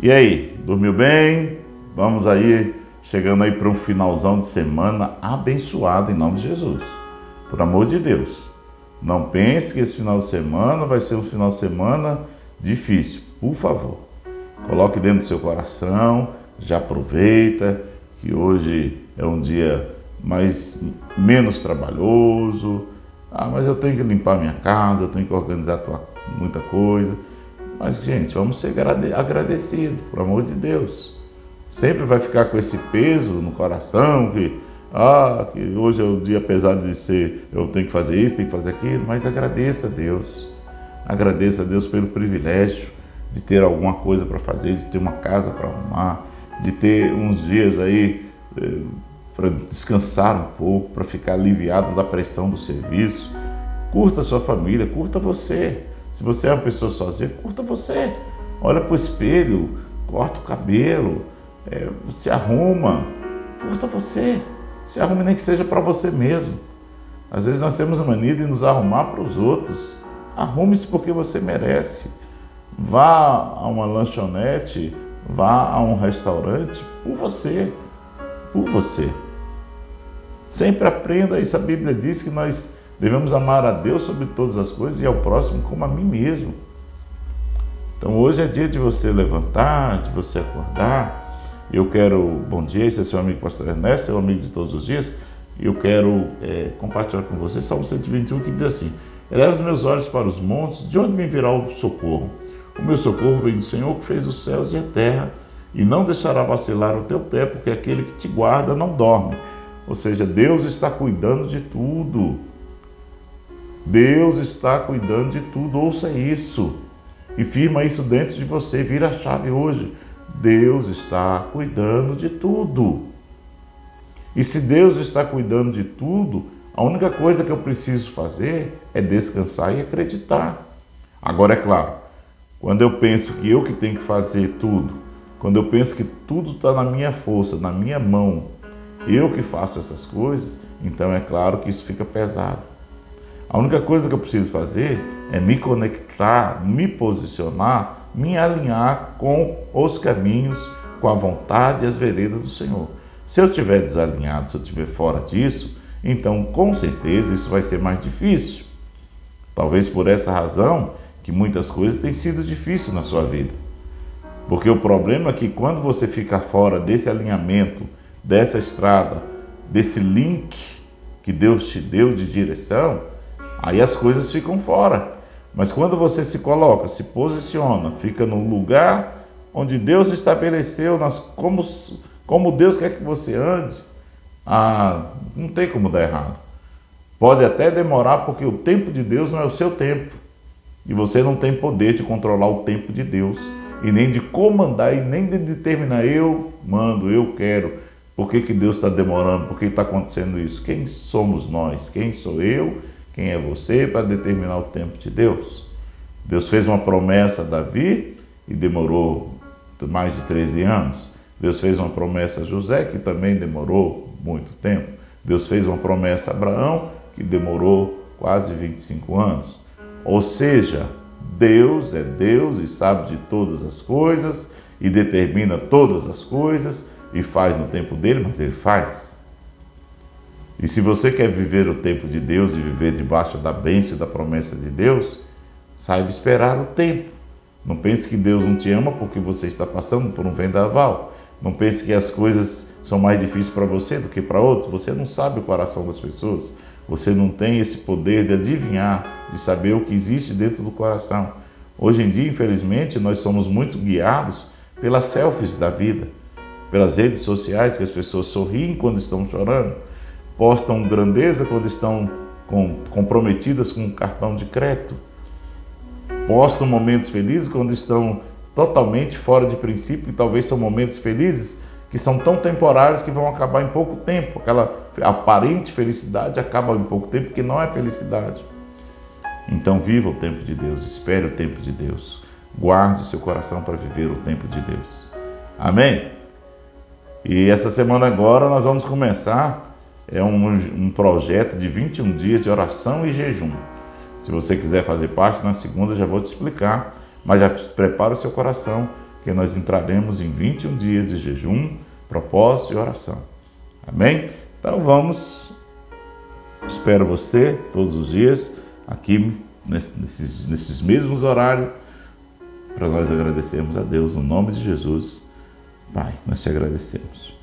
E aí, dormiu bem? Vamos aí, chegando aí para um finalzão de semana abençoado em nome de Jesus. Por amor de Deus. Não pense que esse final de semana vai ser um final de semana difícil. Por favor, coloque dentro do seu coração, já aproveita que hoje é um dia mais menos trabalhoso. Ah, mas eu tenho que limpar minha casa, eu tenho que organizar muita coisa. Mas, gente, vamos ser agradecidos, por amor de Deus. Sempre vai ficar com esse peso no coração que, ah, que hoje é o dia, apesar de ser, eu tenho que fazer isso, tenho que fazer aquilo, mas agradeça a Deus. Agradeça a Deus pelo privilégio de ter alguma coisa para fazer, de ter uma casa para arrumar, de ter uns dias aí eh, para descansar um pouco, para ficar aliviado da pressão do serviço. Curta a sua família, curta você. Se você é uma pessoa sozinha, curta você. Olha para o espelho, corta o cabelo, é, se arruma, curta você. Se arrume nem que seja para você mesmo. Às vezes nós temos a mania de nos arrumar para os outros. Arrume-se porque você merece. Vá a uma lanchonete, vá a um restaurante por você. Por você. Sempre aprenda isso. A Bíblia diz que nós Devemos amar a Deus sobre todas as coisas e ao próximo como a mim mesmo. Então hoje é dia de você levantar, de você acordar. Eu quero, bom dia, esse é seu amigo Pastor Ernesto, é o amigo de todos os dias. Eu quero é, compartilhar com você Salmo 121 que diz assim: Eleva os meus olhos para os montes, de onde me virá o socorro? O meu socorro vem do Senhor que fez os céus e a terra, e não deixará vacilar o teu pé, porque aquele que te guarda não dorme. Ou seja, Deus está cuidando de tudo. Deus está cuidando de tudo, ouça isso. E firma isso dentro de você, vira a chave hoje. Deus está cuidando de tudo. E se Deus está cuidando de tudo, a única coisa que eu preciso fazer é descansar e acreditar. Agora é claro, quando eu penso que eu que tenho que fazer tudo, quando eu penso que tudo está na minha força, na minha mão, eu que faço essas coisas, então é claro que isso fica pesado. A única coisa que eu preciso fazer é me conectar, me posicionar, me alinhar com os caminhos, com a vontade e as veredas do Senhor. Se eu estiver desalinhado, se eu estiver fora disso, então com certeza isso vai ser mais difícil. Talvez por essa razão que muitas coisas têm sido difíceis na sua vida. Porque o problema é que quando você fica fora desse alinhamento, dessa estrada, desse link que Deus te deu de direção, Aí as coisas ficam fora. Mas quando você se coloca, se posiciona, fica no lugar onde Deus estabeleceu, nas, como, como Deus quer que você ande, ah, não tem como dar errado. Pode até demorar, porque o tempo de Deus não é o seu tempo. E você não tem poder de controlar o tempo de Deus. E nem de comandar, e nem de determinar, eu mando, eu quero. Por que, que Deus está demorando? Por que está acontecendo isso? Quem somos nós? Quem sou eu? Quem é você para determinar o tempo de Deus? Deus fez uma promessa a Davi e demorou mais de 13 anos. Deus fez uma promessa a José que também demorou muito tempo. Deus fez uma promessa a Abraão que demorou quase 25 anos. Ou seja, Deus é Deus e sabe de todas as coisas e determina todas as coisas e faz no tempo dele, mas ele faz. E se você quer viver o tempo de Deus e viver debaixo da bênção e da promessa de Deus, saiba esperar o tempo. Não pense que Deus não te ama porque você está passando por um vendaval. Não pense que as coisas são mais difíceis para você do que para outros. Você não sabe o coração das pessoas. Você não tem esse poder de adivinhar, de saber o que existe dentro do coração. Hoje em dia, infelizmente, nós somos muito guiados pelas selfies da vida, pelas redes sociais que as pessoas sorriem quando estão chorando postam grandeza quando estão com, comprometidas com um cartão de crédito, postam momentos felizes quando estão totalmente fora de princípio, e talvez são momentos felizes que são tão temporários que vão acabar em pouco tempo. Aquela aparente felicidade acaba em pouco tempo, que não é felicidade. Então viva o tempo de Deus, espere o tempo de Deus, guarde o seu coração para viver o tempo de Deus. Amém? E essa semana agora nós vamos começar é um, um projeto de 21 dias de oração e jejum. Se você quiser fazer parte, na segunda já vou te explicar, mas já prepara o seu coração que nós entraremos em 21 dias de jejum, propósito e oração. Amém? Então vamos. Espero você todos os dias aqui nesses, nesses mesmos horários para nós agradecermos a Deus no nome de Jesus. Pai, nós te agradecemos.